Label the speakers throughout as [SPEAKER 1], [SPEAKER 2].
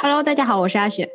[SPEAKER 1] Hello，大家好，我是阿雪。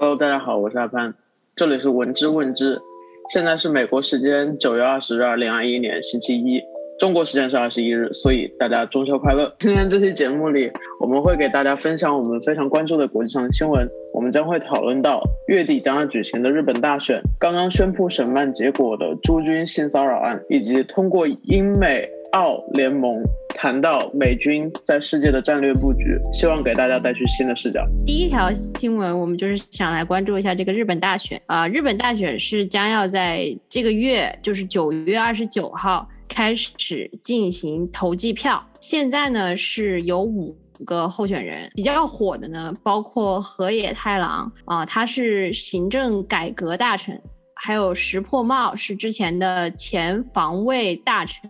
[SPEAKER 2] Hello，大家好，我是阿潘。这里是闻之问之。现在是美国时间九月二十日，二零二一年星期一，中国时间是二十一日，所以大家中秋快乐。今天这期节目里，我们会给大家分享我们非常关注的国际上的新闻。我们将会讨论到月底将要举行的日本大选，刚刚宣布审判结果的朱军性骚扰案，以及通过英美澳联盟。谈到美军在世界的战略布局，希望给大家带去新的视角。
[SPEAKER 1] 第一条新闻，我们就是想来关注一下这个日本大选啊。日本大选是将要在这个月，就是九月二十九号开始进行投计票。现在呢是有五个候选人，比较火的呢，包括河野太郎啊，他是行政改革大臣。还有石破茂是之前的前防卫大臣，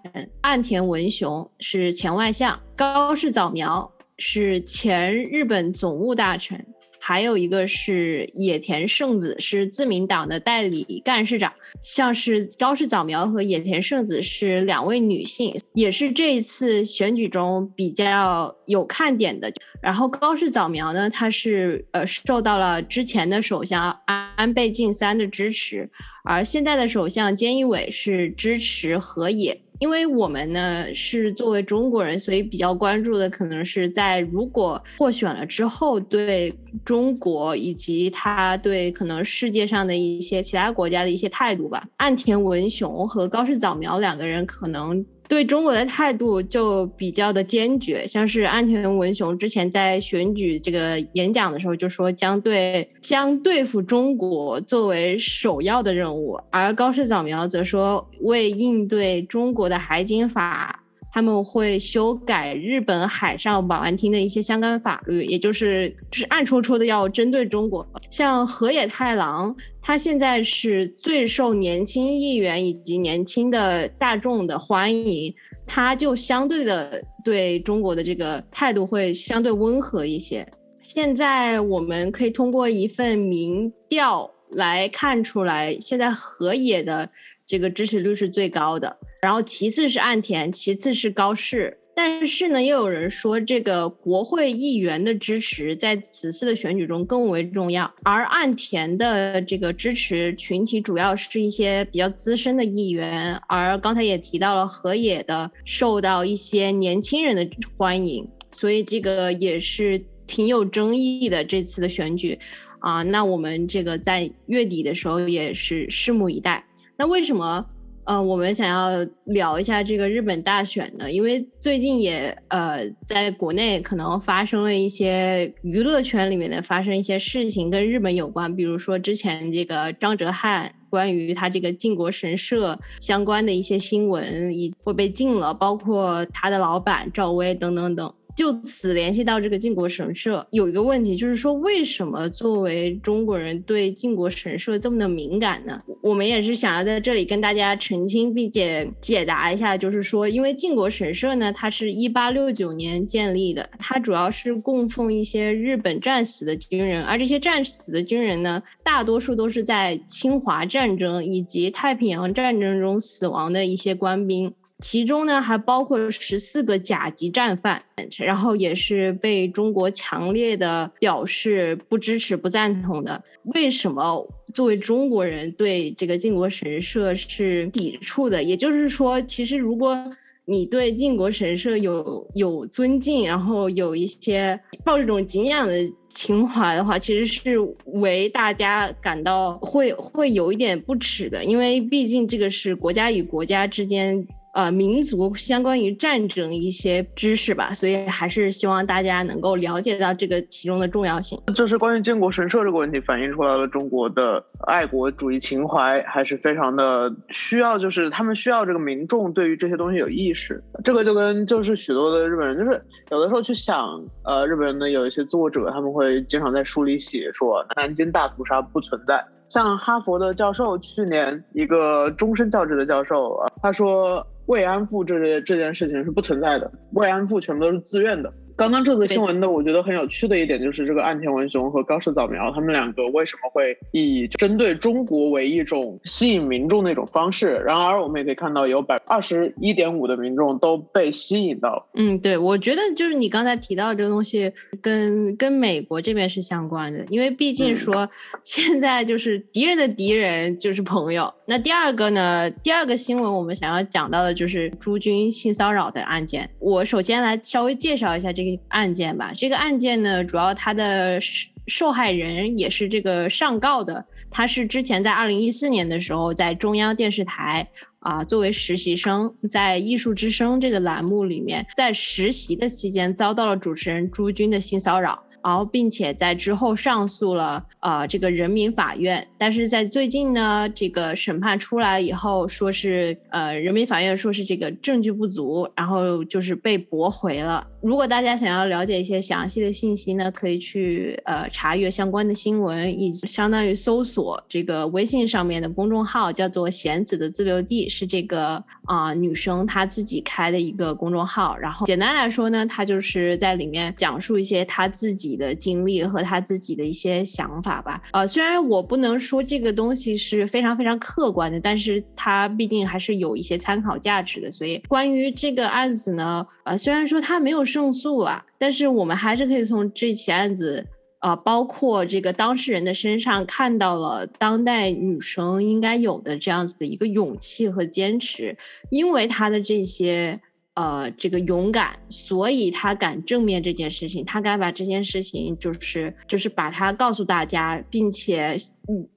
[SPEAKER 1] 岸田文雄是前外相，高市早苗是前日本总务大臣。还有一个是野田圣子，是自民党的代理干事长。像是高市早苗和野田圣子是两位女性，也是这一次选举中比较有看点的。然后高市早苗呢，她是呃受到了之前的首相安倍晋三的支持，而现在的首相菅义伟是支持河野。因为我们呢是作为中国人，所以比较关注的可能是在如果获选了之后，对中国以及他对可能世界上的一些其他国家的一些态度吧。岸田文雄和高市早苗两个人可能。对中国的态度就比较的坚决，像是安全文雄之前在选举这个演讲的时候就说将对将对付中国作为首要的任务，而高市早苗则说为应对中国的海警法。他们会修改日本海上保安厅的一些相关法律，也就是就是暗戳戳的要针对中国。像河野太郎，他现在是最受年轻议员以及年轻的大众的欢迎，他就相对的对中国的这个态度会相对温和一些。现在我们可以通过一份民调来看出来，现在河野的这个支持率是最高的。然后其次是岸田，其次是高市，但是呢，又有人说这个国会议员的支持在此次的选举中更为重要，而岸田的这个支持群体主要是一些比较资深的议员，而刚才也提到了河野的受到一些年轻人的欢迎，所以这个也是挺有争议的这次的选举，啊，那我们这个在月底的时候也是拭目以待。那为什么？嗯，我们想要聊一下这个日本大选呢，因为最近也呃，在国内可能发生了一些娱乐圈里面的发生一些事情跟日本有关，比如说之前这个张哲瀚关于他这个靖国神社相关的一些新闻已会被禁了，包括他的老板赵薇等等等。就此联系到这个靖国神社，有一个问题，就是说为什么作为中国人对靖国神社这么的敏感呢？我们也是想要在这里跟大家澄清并且解答一下，就是说，因为靖国神社呢，它是一八六九年建立的，它主要是供奉一些日本战死的军人，而这些战死的军人呢，大多数都是在侵华战争以及太平洋战争中死亡的一些官兵。其中呢，还包括十四个甲级战犯，然后也是被中国强烈的表示不支持、不赞同的。为什么作为中国人对这个靖国神社是抵触的？也就是说，其实如果你对靖国神社有有尊敬，然后有一些抱这种敬仰的情怀的话，其实是为大家感到会会有一点不耻的，因为毕竟这个是国家与国家之间。呃，民族相关于战争一些知识吧，所以还是希望大家能够了解到这个其中的重要性。
[SPEAKER 2] 就是关于建国神社这个问题，反映出来了中国的爱国主义情怀还是非常的需要，就是他们需要这个民众对于这些东西有意识。这个就跟就是许多的日本人，就是有的时候去想，呃，日本人的有一些作者，他们会经常在书里写说南京大屠杀不存在。像哈佛的教授，去年一个终身教职的教授，他说慰安妇这这件事情是不存在的，慰安妇全部都是自愿的。刚刚这则新闻的，我觉得很有趣的一点就是这个岸田文雄和高市早苗他们两个为什么会以针对中国为一种吸引民众的一种方式？然而我们也可以看到，有百二十一点五的民众都被吸引到。
[SPEAKER 1] 嗯，对，我觉得就是你刚才提到这个东西，跟跟美国这边是相关的，因为毕竟说 现在就是敌人的敌人就是朋友。那第二个呢？第二个新闻我们想要讲到的就是朱军性骚扰的案件。我首先来稍微介绍一下这。案件吧，这个案件呢，主要他的受害人也是这个上告的，他是之前在二零一四年的时候，在中央电视台啊作为实习生，在艺术之声这个栏目里面，在实习的期间遭到了主持人朱军的性骚扰。然后，并且在之后上诉了，呃，这个人民法院。但是在最近呢，这个审判出来以后，说是，呃，人民法院说是这个证据不足，然后就是被驳回了。如果大家想要了解一些详细的信息呢，可以去呃查阅相关的新闻，以及相当于搜索这个微信上面的公众号，叫做“贤子的自留地”，是这个啊女生她自己开的一个公众号。然后简单来说呢，她就是在里面讲述一些她自己。的经历和他自己的一些想法吧，呃，虽然我不能说这个东西是非常非常客观的，但是它毕竟还是有一些参考价值的。所以关于这个案子呢，呃，虽然说他没有胜诉啊，但是我们还是可以从这起案子，呃，包括这个当事人的身上看到了当代女生应该有的这样子的一个勇气和坚持，因为他的这些。呃，这个勇敢，所以他敢正面这件事情，他敢把这件事情，就是就是把它告诉大家，并且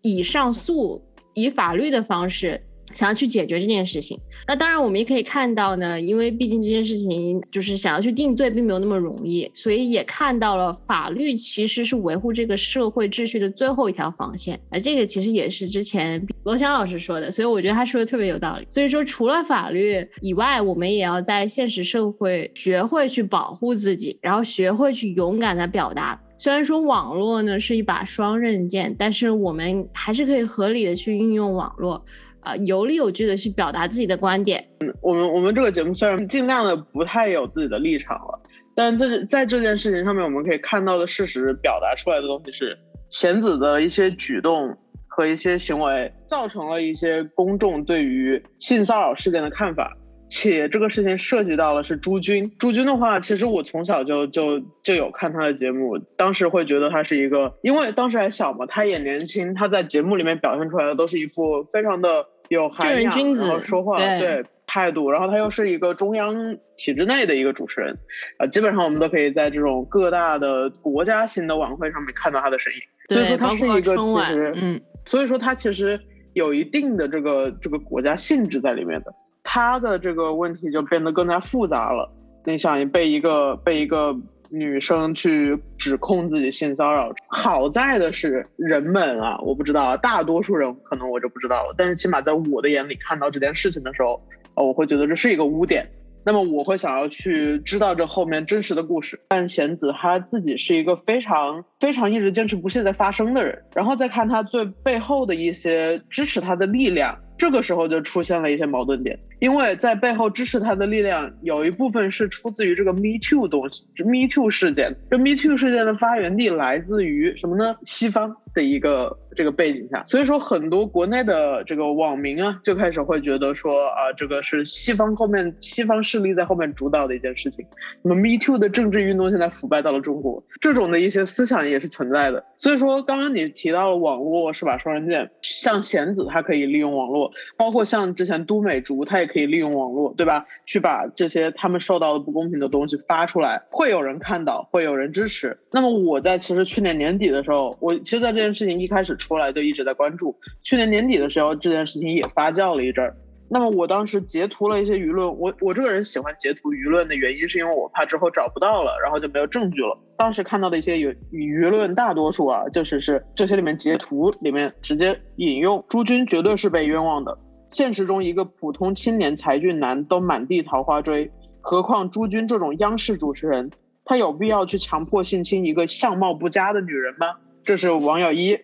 [SPEAKER 1] 以上诉，以法律的方式。想要去解决这件事情，那当然我们也可以看到呢，因为毕竟这件事情就是想要去定罪，并没有那么容易，所以也看到了法律其实是维护这个社会秩序的最后一条防线。啊，这个其实也是之前罗翔老师说的，所以我觉得他说的特别有道理。所以说，除了法律以外，我们也要在现实社会学会去保护自己，然后学会去勇敢的表达。虽然说网络呢是一把双刃剑，但是我们还是可以合理的去运用网络。啊，有理有据的去表达自己的观点。
[SPEAKER 2] 嗯，我们我们这个节目虽然尽量的不太有自己的立场了，但这在这件事情上面，我们可以看到的事实表达出来的东西是，贤子的一些举动和一些行为，造成了一些公众对于性骚扰事件的看法。且这个事情涉及到了是朱军，朱军的话，其实我从小就就就有看他的节目，当时会觉得他是一个，因为当时还小嘛，他也年轻，他在节目里面表现出来的都是一副非常的有涵养，然后说话对态度，然后他又是一个中央体制内的一个主持人，啊，基本上我们都可以在这种各大的国家型的晚会上面看到他的身影，所以说他是一个其实，嗯，所以说他其实有一定的这个这个国家性质在里面的。他的这个问题就变得更加复杂了。你想被一个被一个女生去指控自己性骚扰，好在的是人们啊，我不知道，大多数人可能我就不知道了。但是起码在我的眼里，看到这件事情的时候，呃，我会觉得这是一个污点。那么我会想要去知道这后面真实的故事。但贤子他自己是一个非常非常一直坚持不懈在发声的人，然后再看他最背后的一些支持他的力量。这个时候就出现了一些矛盾点，因为在背后支持他的力量有一部分是出自于这个 Me Too 东西，Me Too 事件。这 Me Too 事件的发源地来自于什么呢？西方的一个这个背景下，所以说很多国内的这个网民啊，就开始会觉得说啊，这个是西方后面西方势力在后面主导的一件事情。那么 Me Too 的政治运动现在腐败到了中国，这种的一些思想也是存在的。所以说，刚刚你提到了网络是把双刃剑，像贤子他可以利用网络。包括像之前都美竹，他也可以利用网络，对吧？去把这些他们受到的不公平的东西发出来，会有人看到，会有人支持。那么我在其实去年年底的时候，我其实在这件事情一开始出来就一直在关注。去年年底的时候，这件事情也发酵了一阵儿。那么我当时截图了一些舆论，我我这个人喜欢截图舆论的原因，是因为我怕之后找不到了，然后就没有证据了。当时看到的一些舆舆论，大多数啊，就是是这些里面截图里面直接引用朱军绝对是被冤枉的。现实中一个普通青年才俊男都满地桃花追，何况朱军这种央视主持人，他有必要去强迫性侵一个相貌不佳的女人吗？这是网友一，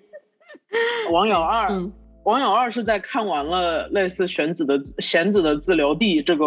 [SPEAKER 2] 网友二。网友二是在看完了类似玄子的玄子的自留地这个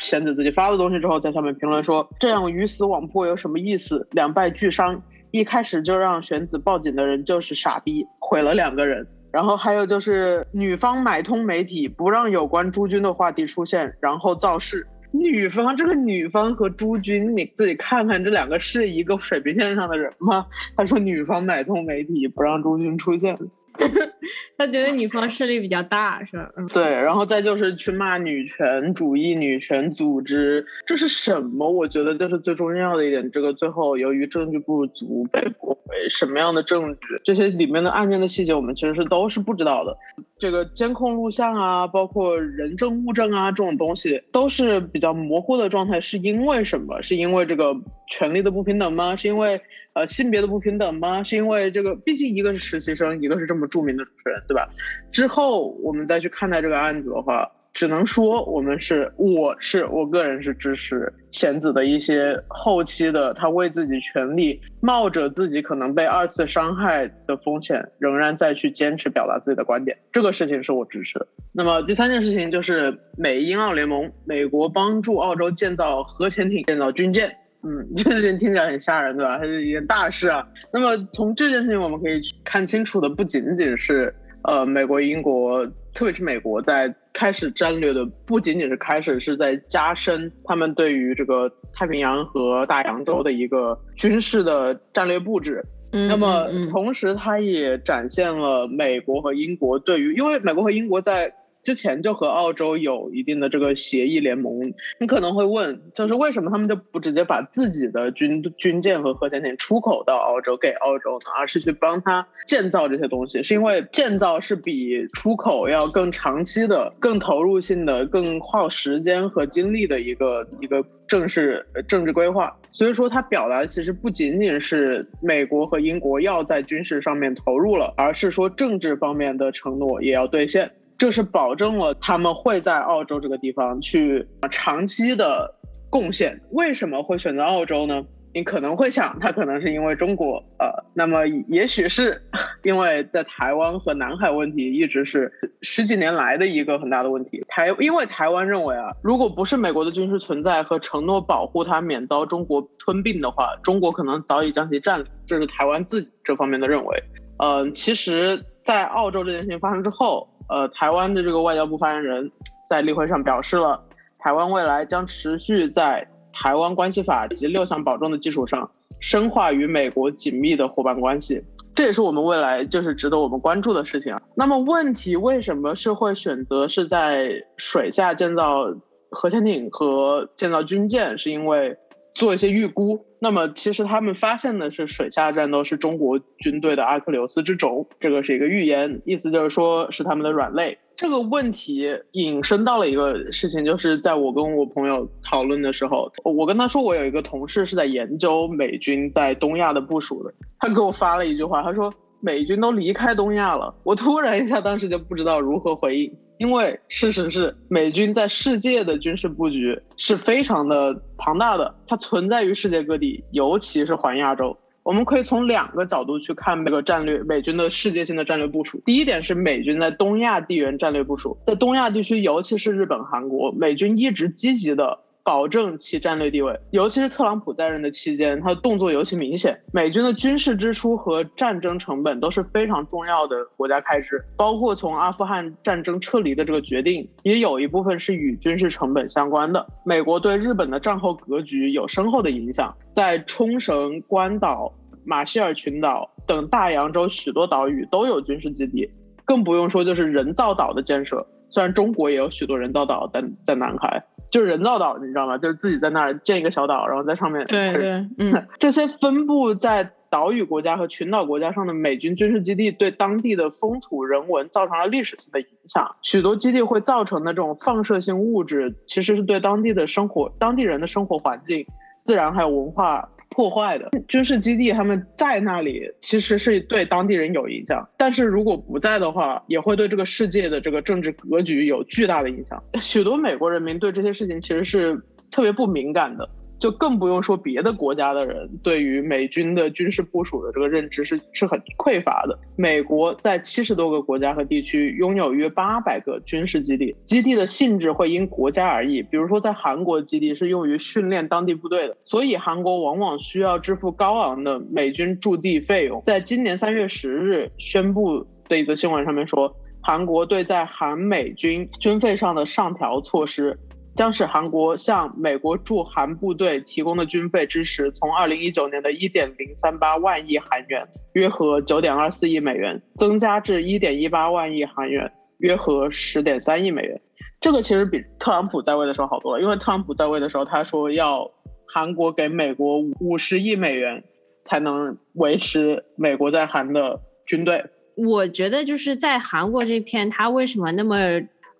[SPEAKER 2] 玄子自己发的东西之后，在下面评论说：“这样鱼死网破有什么意思？两败俱伤。一开始就让玄子报警的人就是傻逼，毁了两个人。”然后还有就是女方买通媒体，不让有关朱军的话题出现，然后造势。女方这个女方和朱军，你自己看看，这两个是一个水平线上的人吗？他说女方买通媒体，不让朱军出现。
[SPEAKER 1] 他觉得女方势力比较大，是吧？嗯，
[SPEAKER 2] 对，然后再就是去骂女权主义、女权组织，这是什么？我觉得这是最重要的一点。这个最后由于证据不足被驳回，什么样的证据？这些里面的案件的细节，我们其实是都是不知道的。这个监控录像啊，包括人证物证啊，这种东西都是比较模糊的状态，是因为什么？是因为这个权利的不平等吗？是因为？呃，性别的不平等吗？是因为这个，毕竟一个是实习生，一个是这么著名的主持人，对吧？之后我们再去看待这个案子的话，只能说我们是，我是我个人是支持贤子的一些后期的，他为自己权利，冒着自己可能被二次伤害的风险，仍然再去坚持表达自己的观点，这个事情是我支持的。那么第三件事情就是美英澳联盟，美国帮助澳洲建造核潜艇，建造军舰。嗯，这件事情听起来很吓人，对吧？它是一件大事啊。那么从这件事情我们可以看清楚的，不仅仅是呃美国、英国，特别是美国在开始战略的，不仅仅是开始，是在加深他们对于这个太平洋和大洋洲的一个军事的战略布置。那么同时，它也展现了美国和英国对于，因为美国和英国在。之前就和澳洲有一定的这个协议联盟，你可能会问，就是为什么他们就不直接把自己的军军舰和核潜艇出口到澳洲给澳洲呢？而是去帮他建造这些东西？是因为建造是比出口要更长期的、更投入性的、更耗时间和精力的一个一个正式政治规划。所以说，它表达的其实不仅仅是美国和英国要在军事上面投入了，而是说政治方面的承诺也要兑现。这是保证了他们会在澳洲这个地方去长期的贡献。为什么会选择澳洲呢？你可能会想，他可能是因为中国，呃，那么也许是因为在台湾和南海问题一直是十几年来的一个很大的问题。台因为台湾认为啊，如果不是美国的军事存在和承诺保护它免遭中国吞并的话，中国可能早已将其占领。这是台湾自己这方面的认为。嗯，其实，在澳洲这件事情发生之后。呃，台湾的这个外交部发言人，在例会上表示了，台湾未来将持续在《台湾关系法》及六项保证的基础上，深化与美国紧密的伙伴关系。这也是我们未来就是值得我们关注的事情啊。那么问题为什么是会选择是在水下建造核潜艇和建造军舰？是因为做一些预估。那么其实他们发现的是水下战斗是中国军队的阿克琉斯之轴，这个是一个预言，意思就是说是他们的软肋。这个问题引申到了一个事情，就是在我跟我朋友讨论的时候，我跟他说我有一个同事是在研究美军在东亚的部署的，他给我发了一句话，他说美军都离开东亚了。我突然一下当时就不知道如何回应。因为事实是，美军在世界的军事布局是非常的庞大的，它存在于世界各地，尤其是环亚洲。我们可以从两个角度去看这个战略，美军的世界性的战略部署。第一点是美军在东亚地缘战略部署，在东亚地区，尤其是日本、韩国，美军一直积极的。保证其战略地位，尤其是特朗普在任的期间，他的动作尤其明显。美军的军事支出和战争成本都是非常重要的国家开支，包括从阿富汗战争撤离的这个决定，也有一部分是与军事成本相关的。美国对日本的战后格局有深厚的影响，在冲绳、关岛、马歇尔群岛等大洋洲许多岛屿都有军事基地，更不用说就是人造岛的建设。虽然中国也有许多人造岛在在南海。就是人造岛，你知道吗？就是自己在那儿建一个小岛，然后在上面。
[SPEAKER 1] 对对，嗯，
[SPEAKER 2] 这些分布在岛屿国家和群岛国家上的美军军事基地，对当地的风土人文造成了历史性的影响。许多基地会造成的这种放射性物质，其实是对当地的生活、当地人的生活环境、自然还有文化。破坏的军事基地，他们在那里其实是对当地人有影响，但是如果不在的话，也会对这个世界的这个政治格局有巨大的影响。许多美国人民对这些事情其实是特别不敏感的。就更不用说别的国家的人对于美军的军事部署的这个认知是是很匮乏的。美国在七十多个国家和地区拥有约八百个军事基地，基地的性质会因国家而异。比如说，在韩国基地是用于训练当地部队的，所以韩国往往需要支付高昂的美军驻地费用。在今年三月十日宣布的一则新闻上面说，韩国对在韩美军军费上的上调措施。将使韩国向美国驻韩部队提供的军费支持从二零一九年的一点零三八万亿韩元（约合九点二四亿美元）增加至一点一八万亿韩元（约合十点三亿美元）。这个其实比特朗普在位的时候好多了，因为特朗普在位的时候他说要韩国给美国五十亿美元才能维持美国在韩的军队。
[SPEAKER 1] 我觉得就是在韩国这片，他为什么那么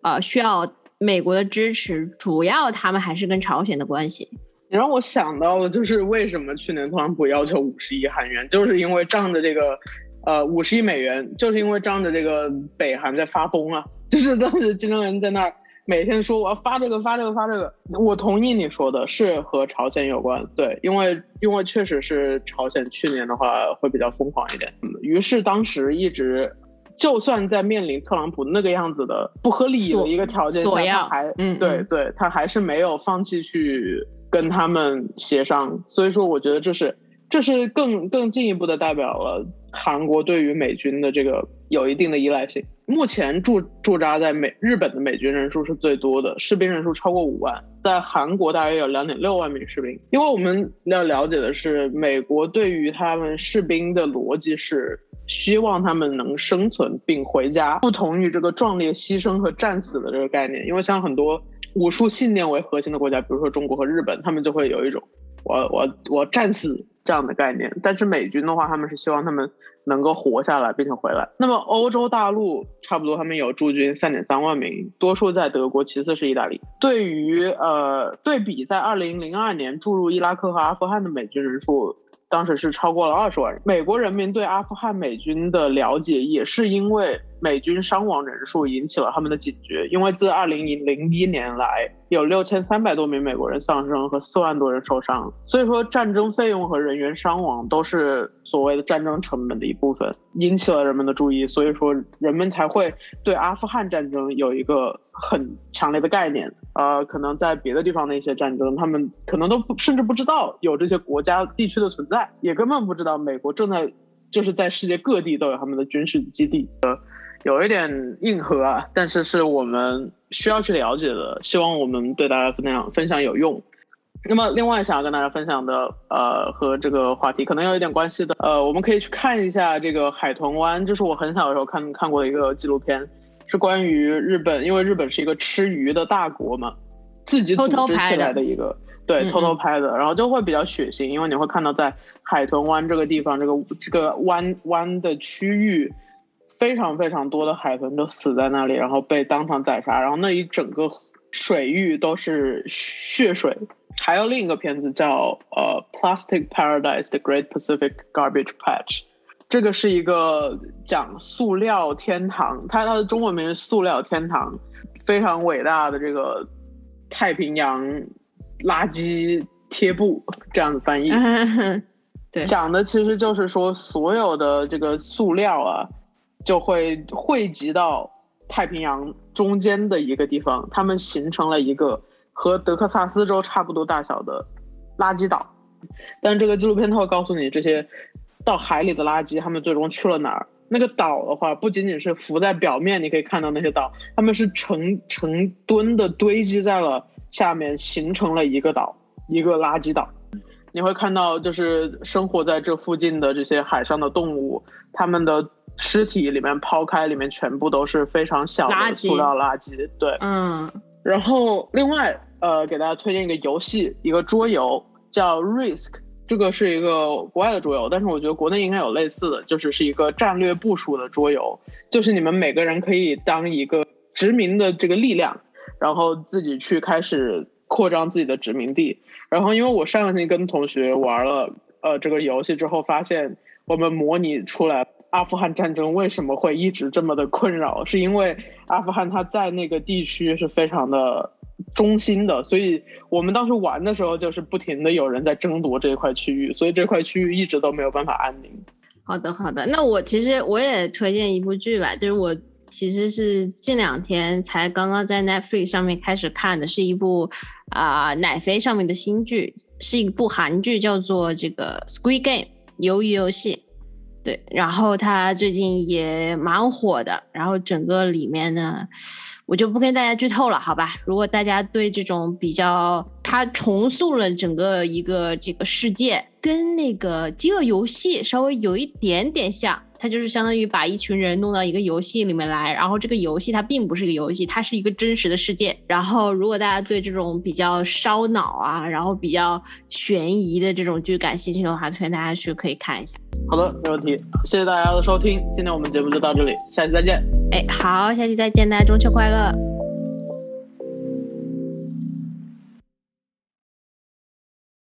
[SPEAKER 1] 呃需要？美国的支持主要，他们还是跟朝鲜的关系。
[SPEAKER 2] 你让我想到了，就是为什么去年特朗普要求五十亿韩元，就是因为仗着这个，呃，五十亿美元，就是因为仗着这个北韩在发疯啊，就是当时金正恩在那儿每天说我要发这个发这个发这个。我同意你说的是和朝鲜有关，对，因为因为确实是朝鲜去年的话会比较疯狂一点，于是当时一直。就算在面临特朗普那个样子的不合理的一个条件下，他还嗯，对对，他还是没有放弃去跟他们协商。所以说，我觉得这是这是更更进一步的代表了韩国对于美军的这个有一定的依赖性。目前驻驻扎在美日本的美军人数是最多的，士兵人数超过五万，在韩国大约有两点六万名士兵。因为我们要了解的是，美国对于他们士兵的逻辑是。希望他们能生存并回家，不同于这个壮烈牺牲和战死的这个概念。因为像很多武术信念为核心的国家，比如说中国和日本，他们就会有一种我我我战死这样的概念。但是美军的话，他们是希望他们能够活下来并且回来。那么欧洲大陆差不多他们有驻军三点三万名，多数在德国，其次是意大利。对于呃对比在二零零二年注入伊拉克和阿富汗的美军人数。当时是超过了二十万人。美国人民对阿富汗美军的了解，也是因为美军伤亡人数引起了他们的警觉。因为自二零零一年来，有六千三百多名美国人丧生和四万多人受伤，所以说战争费用和人员伤亡都是所谓的战争成本的一部分，引起了人们的注意。所以说人们才会对阿富汗战争有一个很强烈的概念。呃，可能在别的地方的一些战争，他们可能都不甚至不知道有这些国家地区的存在，也根本不知道美国正在就是在世界各地都有他们的军事基地。呃，有一点硬核啊，但是是我们需要去了解的，希望我们对大家分享分享有用。那么，另外想要跟大家分享的，呃，和这个话题可能有一点关系的，呃，我们可以去看一下这个海豚湾，这是我很小的时候看看过的一个纪录片。是关于日本，因为日本是一个吃鱼的大国嘛，自己组织起来的一个，对，偷偷拍的，然后就会比较血腥，因为你会看到在海豚湾这个地方，这个这个湾湾的区域，非常非常多的海豚都死在那里，然后被当场宰杀，然后那一整个水域都是血水。还有另一个片子叫呃《Plastic Paradise: The Great Pacific Garbage Patch》。这个是一个讲塑料天堂，它它的中文名是塑料天堂，非常伟大的这个太平洋垃圾贴布这样的翻译。
[SPEAKER 1] 对，
[SPEAKER 2] 讲的其实就是说所有的这个塑料啊，就会汇集到太平洋中间的一个地方，它们形成了一个和德克萨斯州差不多大小的垃圾岛。但这个纪录片它会告诉你这些。到海里的垃圾，他们最终去了哪儿？那个岛的话，不仅仅是浮在表面，你可以看到那些岛，他们是成成吨的堆积在了下面，形成了一个岛，一个垃圾岛。你会看到，就是生活在这附近的这些海上的动物，它们的尸体里面抛开，里面全部都是非常小的塑料垃圾。对，
[SPEAKER 1] 嗯。
[SPEAKER 2] 然后另外，呃，给大家推荐一个游戏，一个桌游，叫 Risk。这个是一个国外的桌游，但是我觉得国内应该有类似的，就是是一个战略部署的桌游，就是你们每个人可以当一个殖民的这个力量，然后自己去开始扩张自己的殖民地。然后因为我上个星期跟同学玩了呃这个游戏之后，发现我们模拟出来阿富汗战争为什么会一直这么的困扰，是因为阿富汗它在那个地区是非常的中心的，所以我们当时玩的时候就是不停的有人在争夺这一块区域，所以这块区域一直都没有办法安宁。
[SPEAKER 1] 好的，好的，那我其实我也推荐一部剧吧，就是我其实是近两天才刚刚在 Netflix 上面开始看的，是一部啊奶飞上面的新剧，是一部韩剧，叫做这个 Squid Game 鱿鱼游戏。对，然后他最近也蛮火的，然后整个里面呢，我就不跟大家剧透了，好吧？如果大家对这种比较，他重塑了整个一个这个世界，跟那个饥饿游戏稍微有一点点像。它就是相当于把一群人弄到一个游戏里面来，然后这个游戏它并不是一个游戏，它是一个真实的世界。然后如果大家对这种比较烧脑啊，然后比较悬疑的这种剧感兴趣的话，推荐大家去可以看一下。
[SPEAKER 2] 好的，没问题，谢谢大家的收听，今天我们节目就到这里，下期再见。
[SPEAKER 1] 哎，好，下期再见，大家中秋快乐。